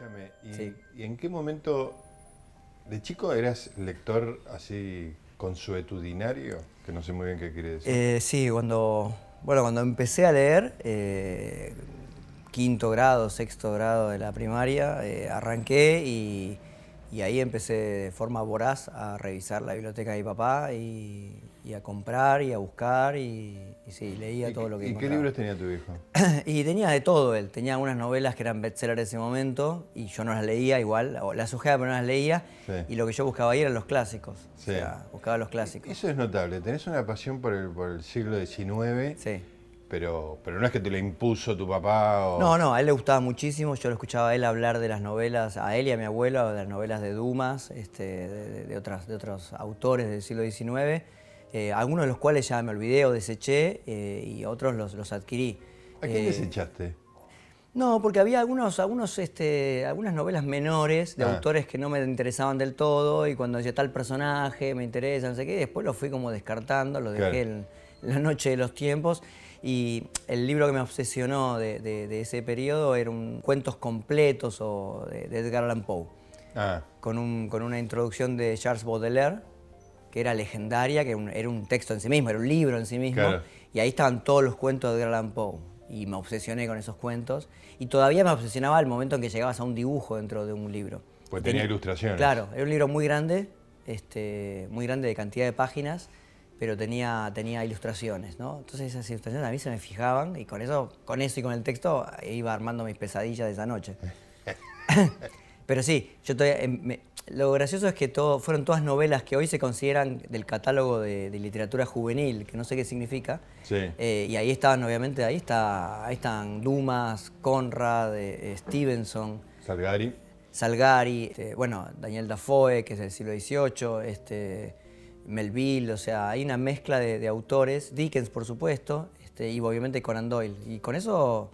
Escúchame, ¿y, en qué momento de chico eras lector así consuetudinario? Que no sé muy bien qué quiere decir. Eh, sí, cuando, bueno, cuando empecé a leer, eh, quinto grado, sexto grado de la primaria, eh, arranqué y, ahí empecé de forma voraz a revisar la biblioteca de mi papá y, a comprar y a buscar y, sí, leía todo lo que ¿Y qué libros tenía tu hijo? y tenía de todo él, tenía unas novelas que eran bestsellers en ese momento y yo no las leía igual, o las ojeaba pero no las leía y lo que yo buscaba ahí eran los clásicos, o sea, buscaba los clásicos. Eso es notable, tenés una pasión por el, por el siglo XIX. Sí pero, pero no es que te lo impuso tu papá o... No, no, a él le gustaba muchísimo, yo lo escuchaba a él hablar de las novelas, a él y a mi abuelo, de las novelas de Dumas, este, de, otras, de otros autores del siglo XIX, eh, algunos de los cuales ya me olvidé o deseché eh, y otros los, los adquirí. ¿A quién eh, desechaste? No, porque había algunos, algunos, este, algunas novelas menores de ah. autores que no me interesaban del todo y cuando decía tal personaje me interesa, no sé qué, después lo fui como descartando, lo dejé en la noche de los tiempos y el libro que me obsesionó de, ese periodo eran cuentos completos o de, Edgar Allan Poe. Ah. Con, una introducción de Charles Baudelaire, que era legendaria, que era un texto en sí mismo, era un libro en sí mismo. Y ahí estaban todos los cuentos de Edgar Poe. Y me obsesioné con esos cuentos. Y todavía me obsesionaba el momento en que llegabas a un dibujo dentro de un libro. Pues tenía, ilustraciones. Claro, era un libro muy grande, este, muy grande de cantidad de páginas pero tenía, tenía ilustraciones, ¿no? Entonces esas ilustraciones a mí se me fijaban y con eso, con eso y con el texto iba armando mis pesadillas de esa noche. pero sí, yo todavía, lo gracioso es que todo, fueron todas novelas que hoy se consideran del catálogo de, literatura juvenil, que no sé qué significa. Sí. Eh, y ahí estaban, obviamente, ahí, está, ahí están Dumas, Conrad, eh, Stevenson. Salgari. Salgari, este, bueno, Daniel Dafoe, que es del siglo XVIII, este, Melville, o sea, hay una mezcla de, autores, Dickens por supuesto, este, y obviamente Conan Doyle. Y con eso,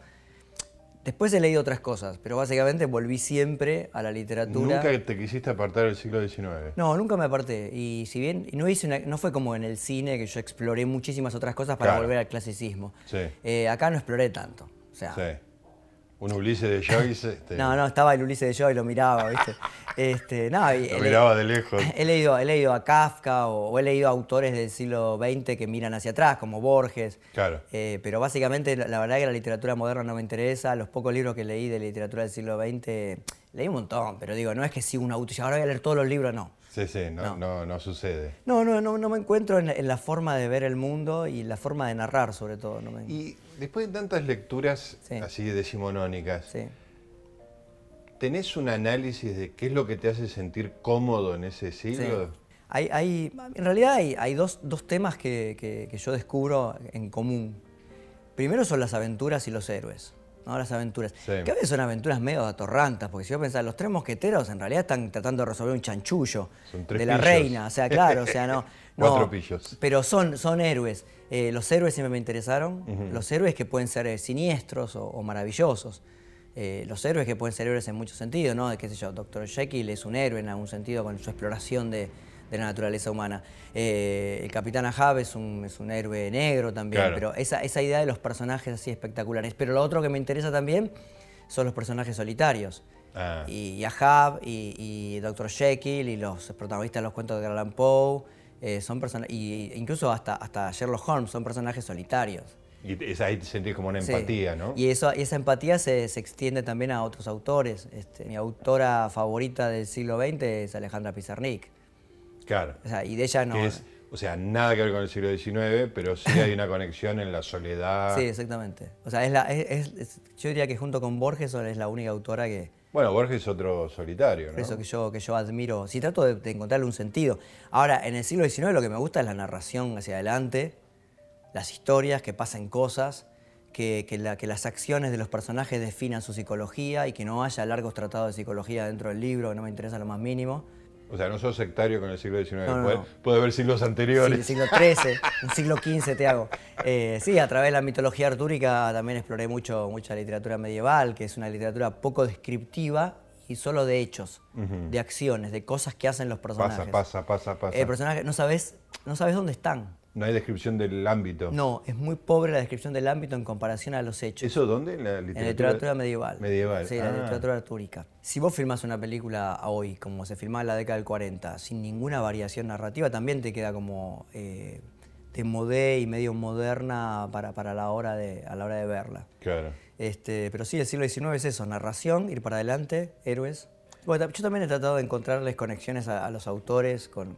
después he leído otras cosas, pero básicamente volví siempre a la literatura. ¿Nunca te quisiste apartar del siglo XIX? No, nunca me aparté. Y si bien no, hice no fue como en el cine, que yo exploré muchísimas otras cosas para volver al clasicismo. Sí. Eh, acá no exploré tanto. O sea, sí. Un Ulises de Joyce. Este... No, no, estaba el Ulises de Joyce, lo miraba, ¿viste? Este, no, lo miraba de lejos. He leído, he leído a Kafka o, he leído autores del siglo XX que miran hacia atrás, como Borges. Claro. Eh, pero básicamente la, verdad es que la literatura moderna no me interesa. Los pocos libros que leí de literatura del siglo XX, leí un montón, pero digo, no es que si un auto y ahora voy a leer todos los libros, no. Sí, sí, no, no. no, sucede. No, no, no, no me encuentro en la, forma de ver el mundo y la forma de narrar, sobre todo. No Y después de tantas lecturas así decimonónicas, sí. ¿tenés un análisis de qué es lo que te hace sentir cómodo en ese siglo? Hay, hay, en realidad hay, hay dos, dos, temas que, que yo descubro en común. Primero son las aventuras y los héroes. ¿No? las aventuras. Que a veces son aventuras medio atorrantas, porque si yo pensaba, los tres mosqueteros en realidad están tratando de resolver un chanchullo de la reina, o sea, claro, o sea, no. Cuatro pillos. Pero son, son héroes. Eh, los héroes siempre me interesaron, los héroes que pueden ser eh, siniestros o, maravillosos. Eh, los héroes que pueden ser héroes en muchos sentidos, ¿no? Qué sé yo, Doctor Jekyll es un héroe en algún sentido con su exploración de, de la naturaleza humana. Eh, el Capitán Ahab es un, es un héroe negro también, pero esa, esa idea de los personajes así espectaculares. Pero lo otro que me interesa también son los personajes solitarios. Ah. Y, Ahab y, y Dr. Jekyll y los protagonistas de los cuentos de Allan Poe, eh, son personajes, y incluso hasta, hasta Sherlock Holmes son personajes solitarios. Y es ahí te sentís como una empatía, ¿no? Y, eso, y esa empatía se, se, extiende también a otros autores. Este, mi autora favorita del siglo XX es Alejandra Pizarnik. Claro. O sea, y de ella no. o sea, nada que ver con el siglo XIX, pero sí hay una conexión en la soledad. Sí, exactamente. O sea, es la, es, yo diría que junto con Borges es la única autora que. Bueno, Borges es otro solitario, ¿no? Eso que yo, que yo admiro. Sí, trato de, encontrarle un sentido. Ahora, en el siglo XIX lo que me gusta es la narración hacia adelante, las historias, que pasen cosas. Que, que, la, que, las acciones de los personajes definan su psicología y que no haya largos tratados de psicología dentro del libro, que no me interesa lo más mínimo. O sea, no sos sectario con el siglo XIX, puede, haber siglos anteriores. Sí, el siglo XIII, el siglo XV te hago. Eh, sí, a través de la mitología artúrica también exploré mucho, mucha literatura medieval, que es una literatura poco descriptiva y solo de hechos, de acciones, de cosas que hacen los personajes. Pasa, pasa, pasa, pasa. El personaje, no sabes, no sabes dónde están. No hay descripción del ámbito. No, es muy pobre la descripción del ámbito en comparación a los hechos. ¿Eso dónde? En la literatura, en la literatura medieval. Medieval. Sí, la ah. literatura artúrica. Si vos filmás una película hoy, como se filmaba en la década del 40, sin ninguna variación narrativa, también te queda como eh, de modé y medio moderna para, para la hora de, a la hora de verla. Claro. Este, pero sí, el siglo XIX es eso, narración, ir para adelante, héroes, bueno, yo también he tratado de encontrarles conexiones a, los autores con,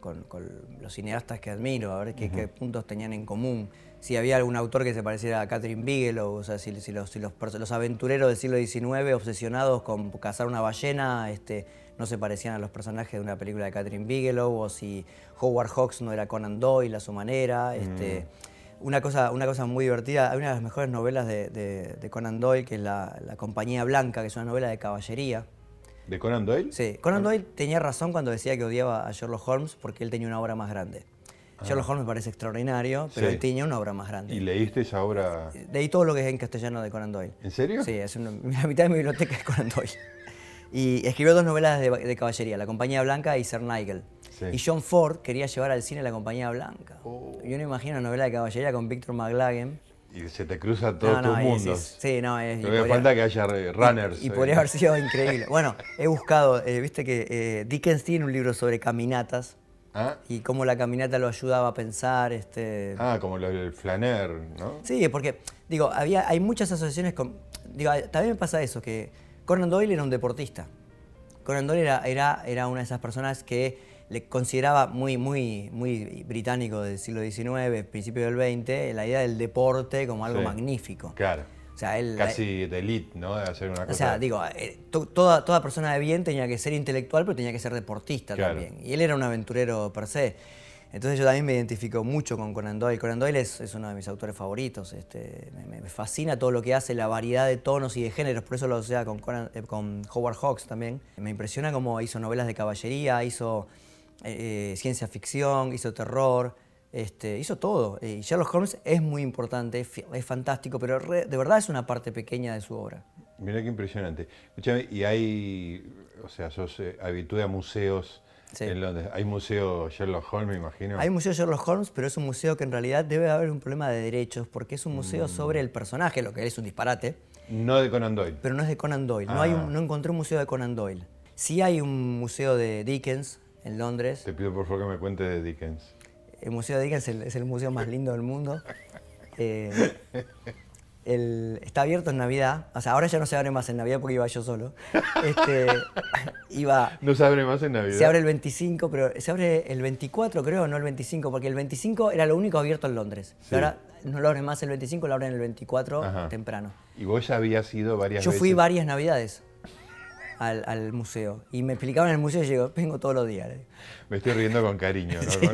los cineastas que admiro, a ver qué, puntos tenían en común. Si había algún autor que se pareciera a Catherine Bigelow, o sea, si, los, aventureros del siglo XIX obsesionados con cazar una ballena este, no se parecían a los personajes de una película de Catherine Bigelow, o si Howard Hawks no era Conan Doyle a su manera. Este, mm. una, cosa, una cosa muy divertida, hay una de las mejores novelas de, Conan Doyle, que es la, la Compañía Blanca, que es una novela de caballería ¿De Conan Doyle? Sí, Conan Doyle tenía razón cuando decía que odiaba a Sherlock Holmes porque él tenía una obra más grande. Ah. Sherlock Holmes me parece extraordinario, pero él tenía una obra más grande. ¿Y leíste esa obra? Leí todo lo que es en castellano de Conan Doyle. ¿En serio? Sí, es una, la mitad de mi biblioteca es Conan Doyle. Y escribió dos novelas de, caballería, La Compañía Blanca y Sir Nigel. Y John Ford quería llevar al cine La Compañía Blanca. Oh. Yo no imagino una novela de caballería con Victor McLaggen y se te cruza todo tu mundo. sí, no, es. Pero falta que haya runners. Y, y podría haber sido increíble. Bueno, he buscado, eh, viste que eh, Dickens tiene un libro sobre caminatas. ¿Ah? Y cómo la caminata lo ayudaba a pensar. Este... Ah, como el flaner, ¿no? Sí, porque, digo, había, hay muchas asociaciones con. Digo, también me pasa eso, que Conan Doyle era un deportista. Conan Doyle era, era, era una de esas personas que le consideraba muy, muy, muy británico del siglo XIX, principio del XX, la idea del deporte como algo magnífico. Claro. O sea, él, Casi de elite, ¿no? De hacer una cosa. O sea, digo, eh, toda, toda persona de bien tenía que ser intelectual, pero tenía que ser deportista también. Y él era un aventurero per se. Entonces yo también me identifico mucho con Conan Doyle. Conan Doyle es, uno de mis autores favoritos. Este, me, fascina todo lo que hace, la variedad de tonos y de géneros. Por eso lo sea con, eh, con Howard Hawks también. Me impresiona cómo hizo novelas de caballería, hizo eh, ciencia ficción, hizo terror, este, hizo todo. Y Sherlock Holmes es muy importante, es, fantástico, pero de verdad es una parte pequeña de su obra. Mira qué impresionante. Escúchame, y hay, o sea, sos eh, a museos en Londres. Hay museo Sherlock Holmes, me imagino. Hay museo Sherlock Holmes, pero es un museo que en realidad debe haber un problema de derechos, porque es un museo mm. sobre el personaje, lo que es un disparate. No de Conan Doyle. Pero no es de Conan Doyle. No, hay ah. no encontré un museo de Conan Doyle. Sí hay un museo de Dickens, en Londres. Te pido por favor que me cuente de Dickens. El Museo de Dickens es el, museo más lindo del mundo. Eh, está abierto en Navidad. O sea, ahora ya no se abre más en Navidad porque iba yo solo. Este, iba, no se abre más en Navidad. Se abre el 25, pero se abre el 24, creo, no el 25, porque el 25 era lo único abierto en Londres. Ahora no lo abren más el 25, lo abren el 24 temprano. ¿Y vos ya habías ido varias veces? Yo fui varias Navidades al, museo. Y me explicaban en el museo y yo vengo todos los días. Me estoy riendo con cariño, ¿no?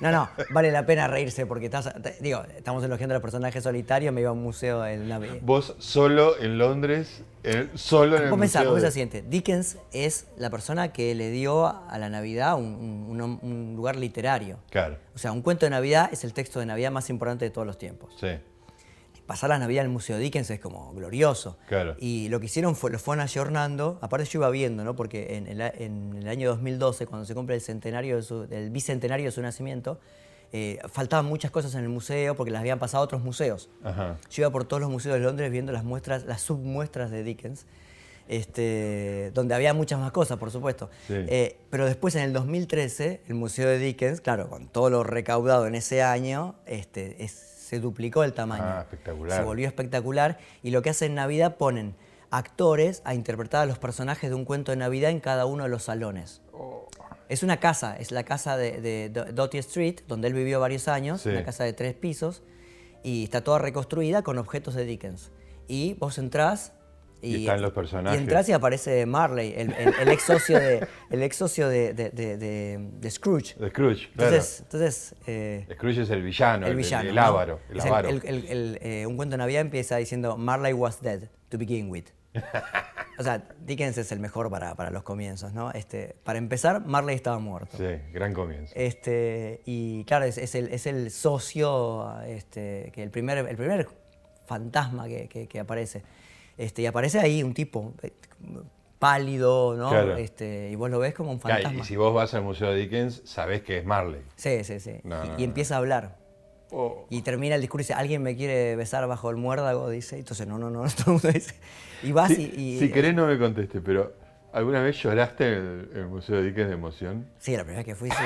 no, no, vale la pena reírse porque estás, digo, estamos elogiando a los personajes solitarios, me iba a un museo en la... Vos solo en Londres, solo en el museo. ¿Cómo se siente? Dickens es la persona que le dio a la Navidad un, un lugar literario. Claro. O sea, un cuento de Navidad es el texto de Navidad más importante de todos los tiempos. Sí pasar la Navidad en el Museo Dickens es como glorioso. Claro. Y lo que hicieron fue, lo fueron ayornando, aparte yo iba viendo, ¿no? porque en el, año 2012, cuando se cumple el, centenario el bicentenario de su nacimiento, eh, faltaban muchas cosas en el museo porque las habían pasado a otros museos. Yo iba por todos los museos de Londres viendo las muestras, las submuestras de Dickens. Este, donde había muchas más cosas, por supuesto. Eh, pero después, en el 2013, el Museo de Dickens, claro, con todo lo recaudado en ese año, este, es se duplicó el tamaño. Ah, espectacular. Se volvió espectacular. Y lo que hacen en Navidad ponen actores a interpretar a los personajes de un cuento de Navidad en cada uno de los salones. Oh. Es una casa, es la casa de, de, Street, donde él vivió varios años, una casa de tres pisos, y está toda reconstruida con objetos de Dickens. Y vos entrás y, están los personajes. Y entras y aparece Marley, el, ex socio de, el ex socio de, de, Scrooge. De Scrooge, claro. Entonces, eh, Scrooge es el villano, el, villano, el, avaro. El eh, un cuento de Navidad empieza diciendo Marley was dead to begin with. o sea, Dickens es el mejor para, para, los comienzos, ¿no? Este, para empezar, Marley estaba muerto. Sí, gran comienzo. Este, y claro, es, es, el, es el socio, este, que el primer, el primer fantasma que, que, que aparece. Este, y aparece ahí un tipo, eh, pálido, ¿no? Este, y vos lo ves como un fantasma. y si vos vas al Museo de Dickens, sabés que es Marley. Sí, sí, sí. y, empieza a hablar. Oh. Y termina el discurso y dice, ¿alguien me quiere besar bajo el muérdago? Dice, entonces no, no, no, todo el mundo dice. Y vas y, Si querés no me conteste, pero ¿alguna vez lloraste en el, Museo de Dickens de emoción? Sí, la primera vez que fui, sí.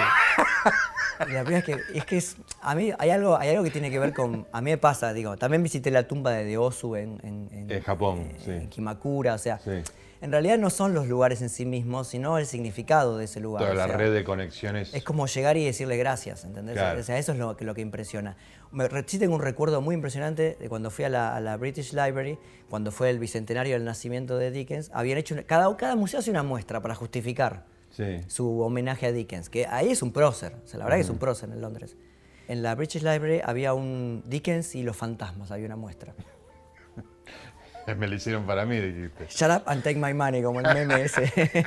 la primera vez que, es que es, a mí hay algo, hay algo que tiene que ver con, a mí me pasa, digo, también visité la tumba de, Osu en, en, en, Japón, sí. en Kimakura, o sea, sí en realidad no son los lugares en sí mismos, sino el significado de ese lugar. Toda la red de conexiones. Es como llegar y decirle gracias, ¿entendés? O sea, eso es lo, lo que impresiona. Me, sí tengo un recuerdo muy impresionante de cuando fui a la, British Library, cuando fue el bicentenario del nacimiento de Dickens. Habían hecho, cada, cada museo hace una muestra para justificar su homenaje a Dickens, que ahí es un prócer, o sea, la verdad que es un prócer en Londres. En la British Library había un Dickens y los fantasmas, había una muestra. Me lo hicieron para mí, dijiste. Shut up and take my money, como el meme ese.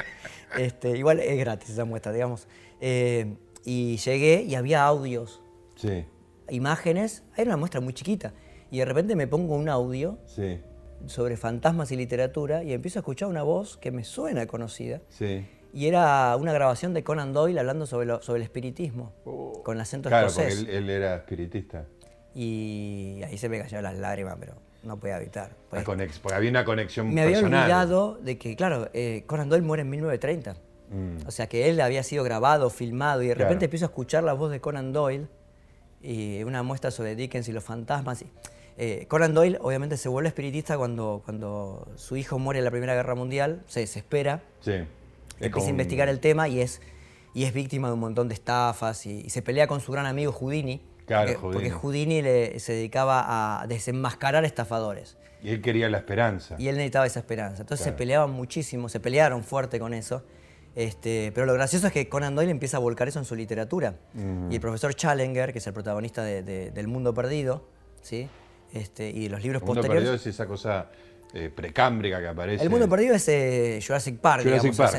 este, igual es gratis esa muestra, digamos. Eh, y llegué y había audios. Sí. Imágenes. Era una muestra muy chiquita. Y de repente me pongo un audio sí. sobre fantasmas y literatura y empiezo a escuchar una voz que me suena conocida. Sí. Y era una grabación de Conan Doyle hablando sobre, sobre el espiritismo, oh. con acento claro, escocés. Claro, porque él, era espiritista. Y ahí se me cayeron las lágrimas, pero no podía evitar. Pues, porque había una conexión Me había olvidado de que, claro, eh, Conan Doyle muere en 1930. Mm. O sea, que él había sido grabado, filmado, y de repente empiezo a escuchar la voz de Conan Doyle y una muestra sobre Dickens y los fantasmas. Eh, Conan Doyle obviamente se vuelve espiritista cuando, cuando su hijo muere en la Primera Guerra Mundial, se desespera, sí. empieza a investigar el tema y es, y es víctima de un montón de estafas y se pelea con su gran amigo Houdini porque, Houdini. se dedicaba a desenmascarar estafadores. Y él quería la esperanza. Y él necesitaba esa esperanza. Entonces se peleaban muchísimo, se pelearon fuerte con eso. Este, pero lo gracioso es que Conan Doyle empieza a volcar eso en su literatura. Y el profesor Challenger, que es el protagonista de, Del Mundo Perdido, ¿sí? Este, y los libros el Mundo Perdido es esa cosa eh, precámbrica que aparece. El mundo perdido es eh, Jurassic Park,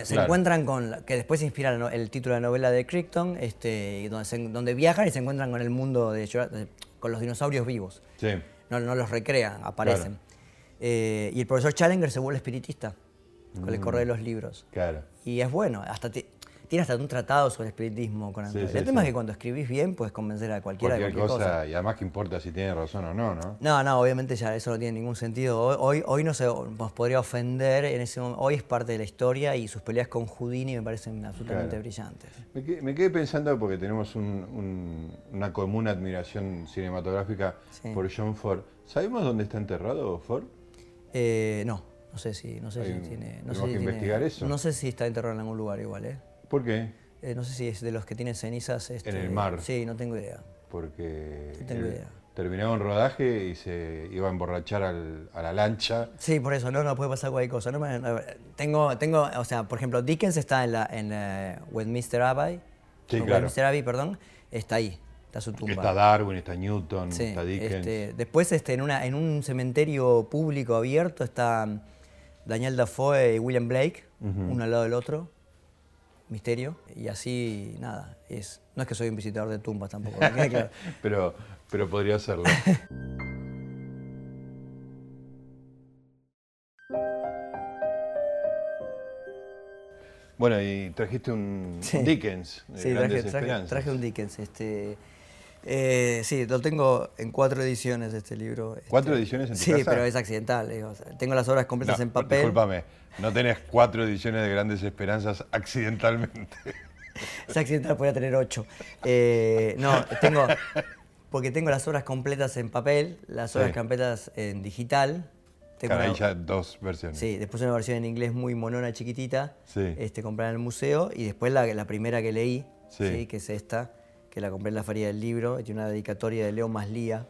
se, encuentran con, que después se inspira el título de la novela de Crichton, este, donde, donde viajan y se encuentran con el mundo de, con los dinosaurios vivos. Sí. No, no los recrean, aparecen. Eh, y el profesor Challenger se vuelve espiritista con el mm. correo de los libros. Claro. Y es bueno, hasta tiene hasta un tratado sobre espiritismo con Andrés. el tema es que cuando escribís bien puedes convencer a cualquiera de cualquier cosa, Y además que importa si tiene razón o no, ¿no? No, no, obviamente ya eso no tiene ningún sentido. Hoy, hoy no se nos podría ofender, en ese hoy es parte de la historia y sus peleas con Houdini me parecen absolutamente brillantes. Me quedé, pensando porque tenemos una común admiración cinematográfica por John Ford. ¿Sabemos dónde está enterrado Ford? Eh, no, no sé si, no sé si tiene. No sé que investigar eso. No sé si está enterrado en algún lugar igual, ¿eh? ¿Por qué? Eh, no sé si es de los que tienen cenizas. en el este, mar. Sí, no tengo idea. Porque. Sí, tengo idea. Terminaba un rodaje y se iba a emborrachar a la lancha. Sí, por eso, no, no puede pasar cualquier cosa. tengo, tengo, o sea, por ejemplo, Dickens está en, la, en Westminster Abbey. Sí, claro. Westminster Abbey, perdón, está ahí, está su tumba. Está Darwin, está Newton, está Dickens. Este, después, este, en, una, en un cementerio público abierto está Daniel Dafoe y William Blake, uno al lado del otro misterio y así, nada, es, no es que soy un visitador de tumbas tampoco. pero, pero podría serlo. bueno, y trajiste un, Dickens. sí, traje, un Dickens. Este, eh, sí, lo tengo en cuatro ediciones de este libro. ¿Cuatro este, ediciones en tu Sí, pero es accidental. tengo las obras completas en papel. Discúlpame, no tenés cuatro ediciones de Grandes Esperanzas accidentalmente. Es accidental, podría tener ocho. Eh, no, tengo. Porque tengo las obras completas en papel, las obras completas en digital. Tengo ya dos versiones. Sí, después una versión en inglés muy monona, chiquitita. Sí. Este, comprada en el museo. Y después la, la primera que leí, sí. que es esta, que la compré en la Feria del Libro. Tiene una dedicatoria de Leo Maslía.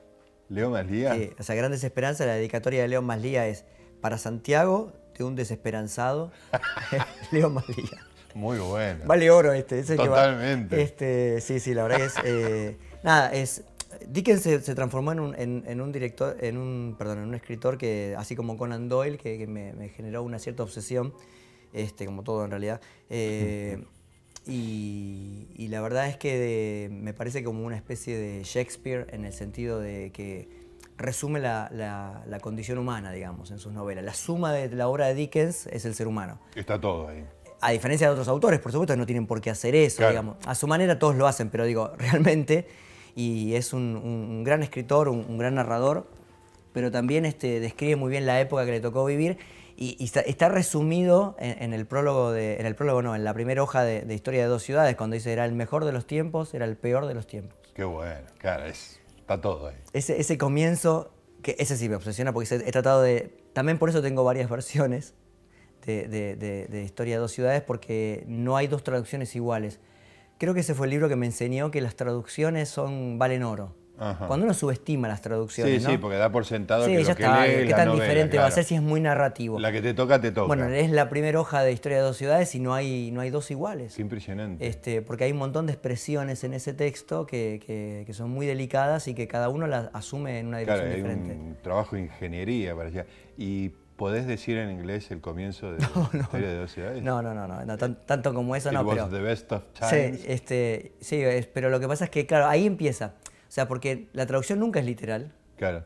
¿Leo Maslía? Sí, o sea, Grandes Esperanzas, la dedicatoria de Leo Maslía es para Santiago, de un desesperanzado, Leo Maslía. Muy bueno. Vale oro este. Totalmente. este, sí, sí, la verdad que es... Eh, nada, es... Dickens se, transformó en un, en, un, director, en un, perdón, en un escritor que, así como Conan Doyle, que, me, generó una cierta obsesión, este, como todo en realidad. Eh, y, la verdad es que me parece como una especie de Shakespeare en el sentido de que resume la, condición humana, digamos, en sus novelas. La suma de la obra de Dickens es el ser humano. Está todo ahí. A diferencia de otros autores, por supuesto, no tienen por qué hacer eso, digamos. A su manera todos lo hacen, pero digo, realmente, y es un, gran escritor, un, gran narrador, pero también este, describe muy bien la época que le tocó vivir y, está, resumido en, el prólogo, de, en el prólogo no, en la primera hoja de, Historia de dos ciudades, cuando dice era el mejor de los tiempos, era el peor de los tiempos. Qué bueno, claro, está todo ahí. Ese, ese comienzo, que ese sí me obsesiona porque he tratado de... También por eso tengo varias versiones de, de, Historia de dos ciudades, porque no hay dos traducciones iguales. Creo que ese fue el libro que me enseñó que las traducciones son valen oro. Cuando uno subestima las traducciones. Sí, sí, porque da por sentado que ya lo está, que qué tan diferente va a ser si es muy narrativo. La que te toca, te toca. Bueno, es la primera hoja de Historia de dos ciudades y no hay, no hay dos iguales. Qué impresionante. Este, porque hay un montón de expresiones en ese texto que, que, son muy delicadas y que cada uno las asume en una dirección claro, diferente. Hay un trabajo de ingeniería para allá. Y ¿Podés decir en inglés el comienzo de la historia de dos ciudades? No, no, no, no, tanto como eso no, pero... the best of times. Sí, este, sí, pero lo que pasa es que, claro, ahí empieza. O sea, porque la traducción nunca es literal. Claro.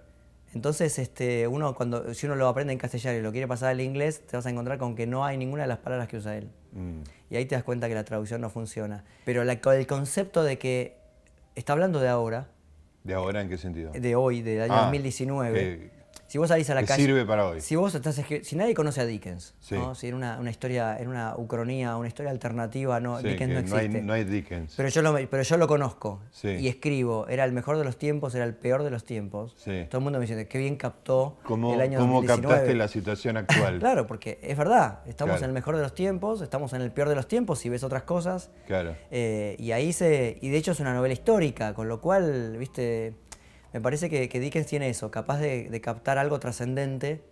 Entonces, este, uno cuando, si uno lo aprende en castellano y lo quiere pasar al inglés, te vas a encontrar con que no hay ninguna de las palabras que usa él. Mm. Y ahí te das cuenta que la traducción no funciona. Pero el concepto de que está hablando de ahora. ¿De ahora en qué sentido? De hoy, del año 2019. Ah, si vos salís a la calle. sirve para hoy. Si vos estás si nadie conoce a Dickens, si en una, una, historia, en una ucronía, una historia alternativa, no, Dickens no existe. No hay, Dickens. Pero yo lo, pero yo lo conozco y escribo, era el mejor de los tiempos, era el peor de los tiempos. Todo el mundo me dice, qué bien captó el año ¿Cómo captaste la situación actual? claro, porque es verdad, estamos en el mejor de los tiempos, estamos en el peor de los tiempos, si ves otras cosas. Claro. Eh, y ahí se. Y de hecho es una novela histórica, con lo cual, viste me parece que, Dickens tiene eso, capaz de, captar algo trascendente,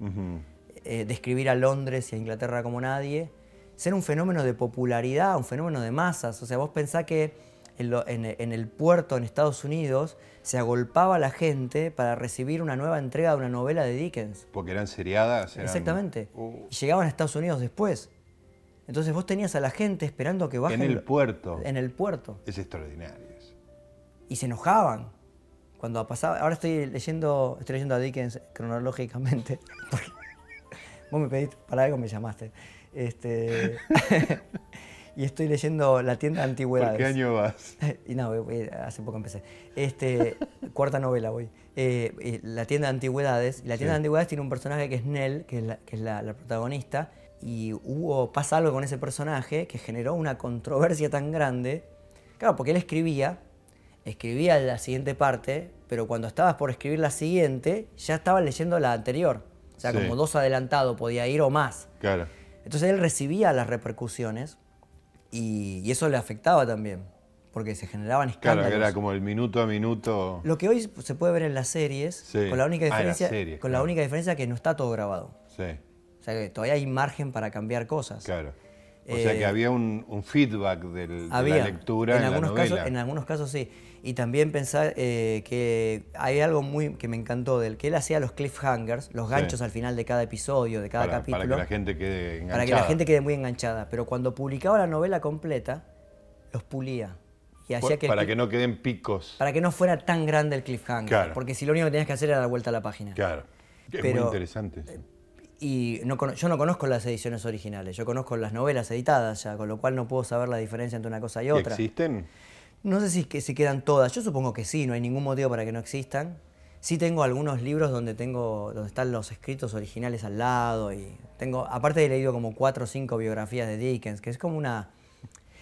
eh, describir a Londres y a Inglaterra como nadie, ser un fenómeno de popularidad, un fenómeno de masas. O sea, vos pensás que en, el puerto en Estados Unidos se agolpaba la gente para recibir una nueva entrega de una novela de Dickens. Porque eran seriadas. Exactamente. Uh. Y llegaban a Estados Unidos después. Entonces vos tenías a la gente esperando que bajen. En el puerto. En el puerto. Es extraordinario. Y se enojaban cuando pasaba, ahora estoy leyendo, estoy leyendo a Dickens cronológicamente. vos me pediste para algo, me llamaste. Este, y estoy leyendo La tienda de antigüedades. ¿Por qué año vas? y no, hace poco empecé. Este, cuarta novela voy. Eh, la tienda de antigüedades. La tienda de antigüedades tiene un personaje que es Nell, que es, la, la, protagonista. Y hubo, pasa algo con ese personaje que generó una controversia tan grande. Claro, porque él escribía escribía la siguiente parte, pero cuando estabas por escribir la siguiente, ya estaba leyendo la anterior. O sea, como dos adelantado podía ir o más. Claro. Entonces él recibía las repercusiones y, eso le afectaba también, porque se generaban escándalos. Claro, era como el minuto a minuto. Lo que hoy se puede ver en las series, con la única ah, diferencia, con la única diferencia que no está todo grabado. Sí. O sea que todavía hay margen para cambiar cosas. Claro. O sea que eh, había un, feedback de la lectura en, algunos la novela. Casos, en algunos casos sí. Y también pensar eh, que hay algo muy que me encantó del que él hacía los cliffhangers, los ganchos al final de cada episodio, de cada capítulo. Para que la gente quede enganchada. Para que la gente quede muy enganchada. Pero cuando publicaba la novela completa, los pulía. Y hacía que para que no queden picos. Para que no fuera tan grande el cliffhanger. Porque si lo único que tenías que hacer era dar vuelta a la página. Claro. Es muy interesante. Y no, yo no conozco las ediciones originales, yo conozco las novelas editadas ya, con lo cual no puedo saber la diferencia entre una cosa y otra. ¿Existen? No sé si que se quedan todas, yo supongo que sí, no hay ningún motivo para que no existan. Sí tengo algunos libros donde tengo donde están los escritos originales al lado y tengo aparte he leído como cuatro o cinco biografías de Dickens, que es como una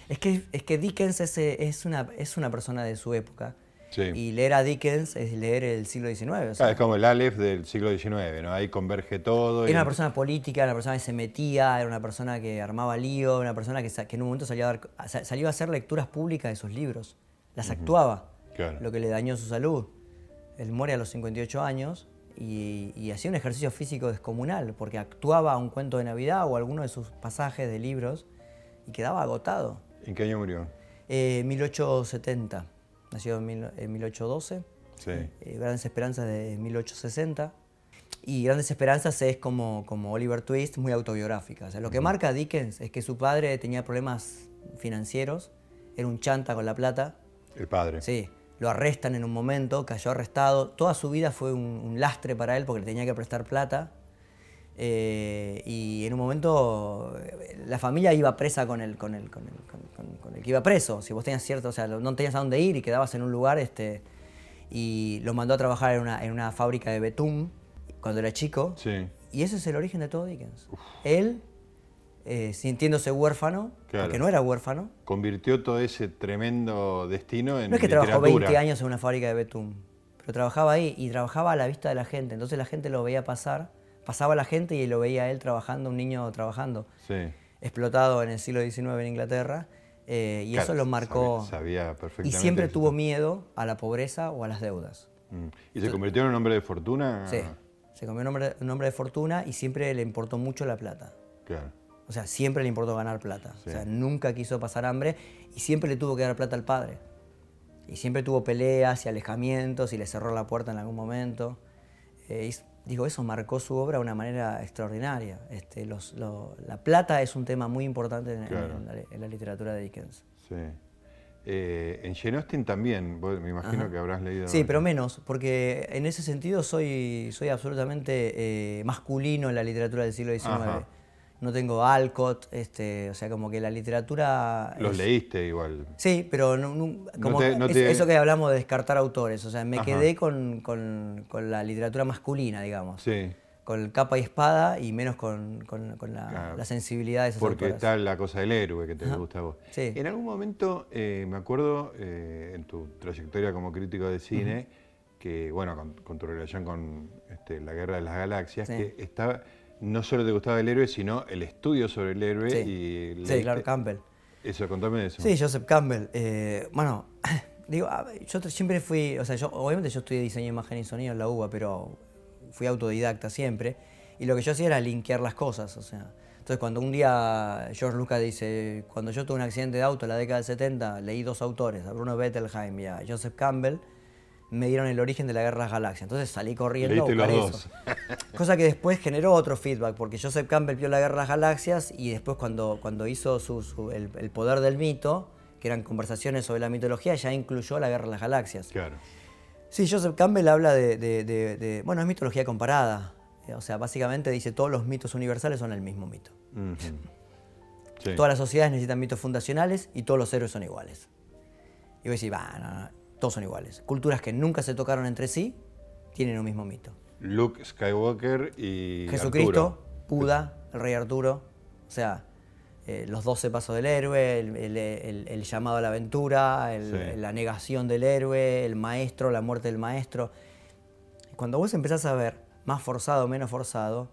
es que es que Dickens es, es una es una persona de su época. Y leer a Dickens es leer el siglo XIX. es como el Aleph del siglo XIX, ¿no? Ahí converge todo. Era una persona política, era una persona que se metía, era una persona que armaba lío, una persona que, que en un momento salió a, salió a hacer lecturas públicas de sus libros. Las actuaba, lo que le dañó su salud. Él muere a los 58 años y, hacía un ejercicio físico descomunal, porque actuaba un cuento de Navidad o alguno de sus pasajes de libros y quedaba agotado. ¿En qué año murió? Eh, 1870 nació en, 1812. Sí. Eh, Grandes Esperanzas de 1860. Y Grandes Esperanzas es como, como Oliver Twist, muy autobiográfica. O sea, lo que marca a Dickens es que su padre tenía problemas financieros, era un chanta con la plata. El padre. Sí. lo arrestan en un momento, cayó arrestado. Toda su vida fue un, lastre para él porque le tenía que prestar plata. Eh, y en un momento la familia iba presa con el, con, el, con, el, que iba preso. Si vos tenías cierto, o sea, no tenías a dónde ir y quedabas en un lugar, este, y lo mandó a trabajar en una, en una fábrica de betún cuando era chico. Sí. Y ese es el origen de todo Dickens. Él, eh, sintiéndose huérfano, porque no era huérfano. Convirtió todo ese tremendo destino en No es que trabajó 20 años en una fábrica de betún, pero trabajaba ahí y trabajaba a la vista de la gente. Entonces la gente lo veía pasar, pasaba la gente y lo veía él trabajando, un niño trabajando. Sí. Explotado en el siglo XIX en Inglaterra eh, y eso lo marcó. Sabía, perfectamente. Y siempre tuvo miedo a la pobreza o a las deudas. Mm. ¿Y se convirtió en un hombre de fortuna? Sí, se convirtió en un hombre, de fortuna y siempre le importó mucho la plata. Claro. O sea, siempre le importó ganar plata. O sea, nunca quiso pasar hambre y siempre le tuvo que dar plata al padre. Y siempre tuvo peleas y alejamientos y le cerró la puerta en algún momento. Eh, digo, eso marcó su obra de una manera extraordinaria. Este, la plata es un tema muy importante en, la, literatura de Dickens. Sí. Eh, en Jane Austen también, me imagino que habrás leído. Sí, pero menos, porque en ese sentido soy, soy absolutamente eh, masculino en la literatura del siglo XIX no tengo Alcott, este, o sea, como que la literatura... Los leíste igual. Sí, pero no, como eso que hablamos de descartar autores, o sea, me quedé con, la literatura masculina, digamos. Sí. Con capa y espada y menos con, la, sensibilidad de esos Porque está la cosa del héroe que te gusta a vos. Sí. En algún momento, eh, me acuerdo, eh, en tu trayectoria como crítico de cine, que, bueno, con, tu relación con este, la Guerra de las Galaxias, que estaba no solo te gustaba el héroe, sino el estudio sobre el héroe. Sí, y sí claro, Campbell. Eso, contame eso. Sí, Joseph Campbell. Eh, bueno, digo, yo siempre fui, o sea, yo obviamente yo estudié diseño, imagen y sonido en la UBA, pero fui autodidacta siempre. Y lo que yo hacía era linkear las cosas, o sea. Entonces, cuando un día George Lucas dice, cuando yo tuve un accidente de auto en la década del 70, leí dos autores, a Bruno Bettelheim y a Joseph Campbell, me dieron el origen de la guerra de las galaxias. Entonces salí corriendo a buscar eso. Cosa que después generó otro feedback, porque Joseph Campbell vio la guerra de las galaxias y después cuando, cuando hizo su, el, poder del mito, que eran conversaciones sobre la mitología, ya incluyó la guerra de las galaxias. Claro. Sí, Joseph Campbell habla de, bueno, es mitología comparada. O sea, básicamente dice todos los mitos universales son el mismo mito. Todas las sociedades necesitan mitos fundacionales y todos los héroes son iguales. Y vos decís, va, no, todos son iguales. Culturas que nunca se tocaron entre sí tienen un mismo mito. Luke Skywalker y Jesucristo, Buda, el rey Arturo, o sea, eh, los 12 pasos del héroe, el, llamado a la aventura, la negación del héroe, el maestro, la muerte del maestro. Cuando vos empezás a ver, más forzado o menos forzado,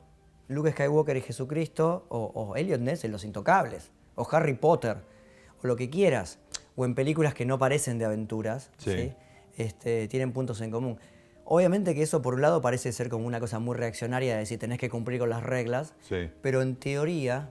Luke Skywalker y Jesucristo, o, o Elliot Ness en Los Intocables, o Harry Potter, o lo que quieras, o en películas que no parecen de aventuras, este, tienen puntos en común. Obviamente que eso por un lado parece ser como una cosa muy reaccionaria, de decir tenés que cumplir con las reglas, pero en teoría,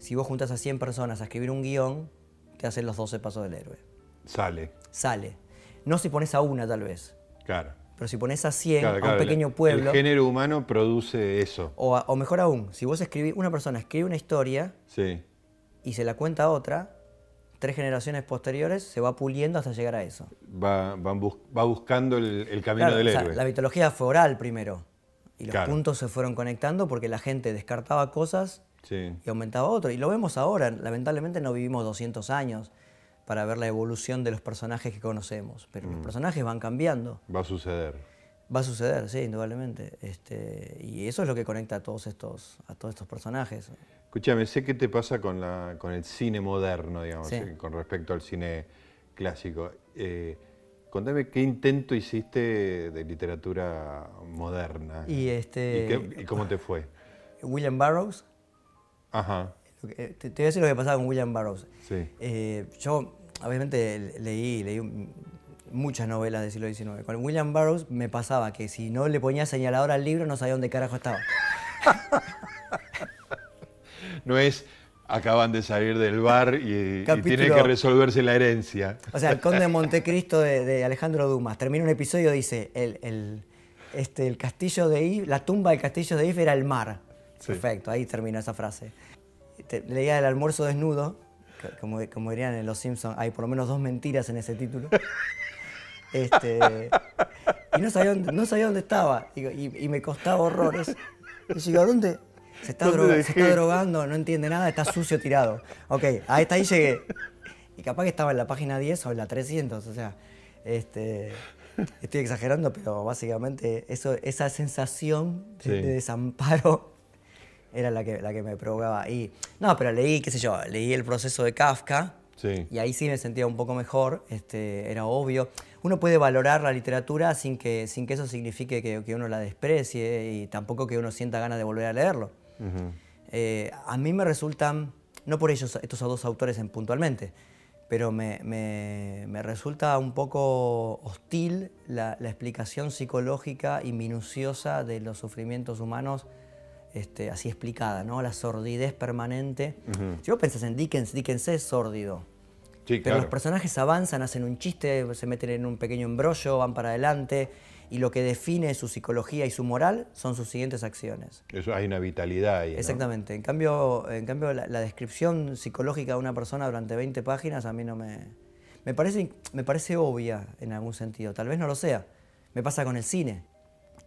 si vos juntas a 100 personas a escribir un guion, te hacen los 12 pasos del héroe. Sale. Sale. No si pones a una tal vez. Claro. Pero si pones a 100, a un pequeño pueblo... El género humano produce eso. O, o mejor aún, si vos escribís, una persona escribe una historia y se la cuenta a otra, tres generaciones posteriores se va puliendo hasta llegar a eso. Va, va buscando el, camino del héroe. la mitología fue oral primero. Y los puntos se fueron conectando porque la gente descartaba cosas y aumentaba otro. Y lo vemos ahora. Lamentablemente no vivimos 200 años para ver la evolución de los personajes que conocemos. Pero los mm. personajes van cambiando. Va a suceder. Va a suceder, sí, indudablemente. Este, y eso es lo que conecta a todos estos, a todos estos personajes. Escúchame, sé qué te pasa con, la, con el cine moderno, digamos, eh, con respecto al cine clásico. Eh, contame qué intento hiciste de literatura moderna. Y, este, ¿Y, cómo te fue? William Burroughs. Ajá. Te, te, voy a decir lo que pasaba con William Burroughs. Sí. Eh, yo, obviamente, leí, leí muchas novelas del siglo XIX. Con William Burroughs me pasaba que si no le ponía señalador al libro no sabía dónde carajo estaba. no es acaban de salir del bar y, tiene que resolverse la herencia. O sea, el Conde de Montecristo de, Alejandro Dumas. Termina un episodio, dice, el, este, el castillo de If, la tumba del castillo de If era el mar. Perfecto, ahí terminó esa frase. leía el almuerzo desnudo, como, como dirían en Los Simpsons, hay por lo menos dos mentiras en ese título. Este, y no sabía dónde, no sabía dónde estaba. Y, me costaba horrores. Y digo, ¿dónde? Se está, se está drogando, no entiende nada, está sucio tirado. Ok, ahí está, ahí llegué. Y capaz que estaba en la página 10 o en la 300, o sea, este, estoy exagerando, pero básicamente eso, esa sensación de, desamparo era la que, la que me provocaba. Y, no, pero leí, qué sé yo, leí el proceso de Kafka, y ahí sí me sentía un poco mejor, este, era obvio. Uno puede valorar la literatura sin que, sin que eso signifique que, que uno la desprecie y tampoco que uno sienta ganas de volver a leerlo. Eh, a mí me resultan, no por ellos, estos dos autores en, puntualmente, pero me, me, resulta un poco hostil la, la, explicación psicológica y minuciosa de los sufrimientos humanos este, así explicada, ¿no? La sordidez permanente. Si vos pensás en Dickens, Dickens es sórdido. pero los personajes avanzan, hacen un chiste, se meten en un pequeño embrollo, van para adelante, y lo que define su psicología y su moral son sus siguientes acciones. Eso hay una vitalidad ahí. Exactamente. En cambio, en cambio la, descripción psicológica de una persona durante 20 páginas a mí no me. Me parece, me parece obvia en algún sentido. Tal vez no lo sea. Me pasa con el cine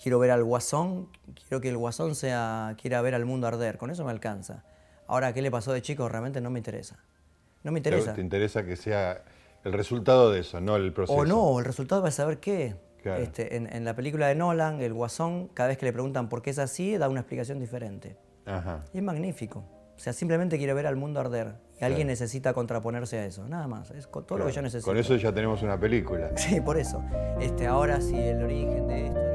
quiero ver al guasón, quiero que el guasón sea, quiera ver al mundo arder, con eso me alcanza. Ahora, ¿qué le pasó de chico? Realmente no me interesa. No me interesa. ¿Te interesa que sea el resultado de eso, no el proceso? O no, el resultado va a saber qué. Este, en, la película de Nolan, el guasón, cada vez que le preguntan por qué es así, da una explicación diferente. Y es magnífico. O sea, simplemente quiere ver al mundo arder. Y alguien necesita contraponerse a eso. Nada más. Es todo lo que yo necesito. Con eso ya tenemos una película. Sí, por eso. Este, ahora sí, el origen de esto.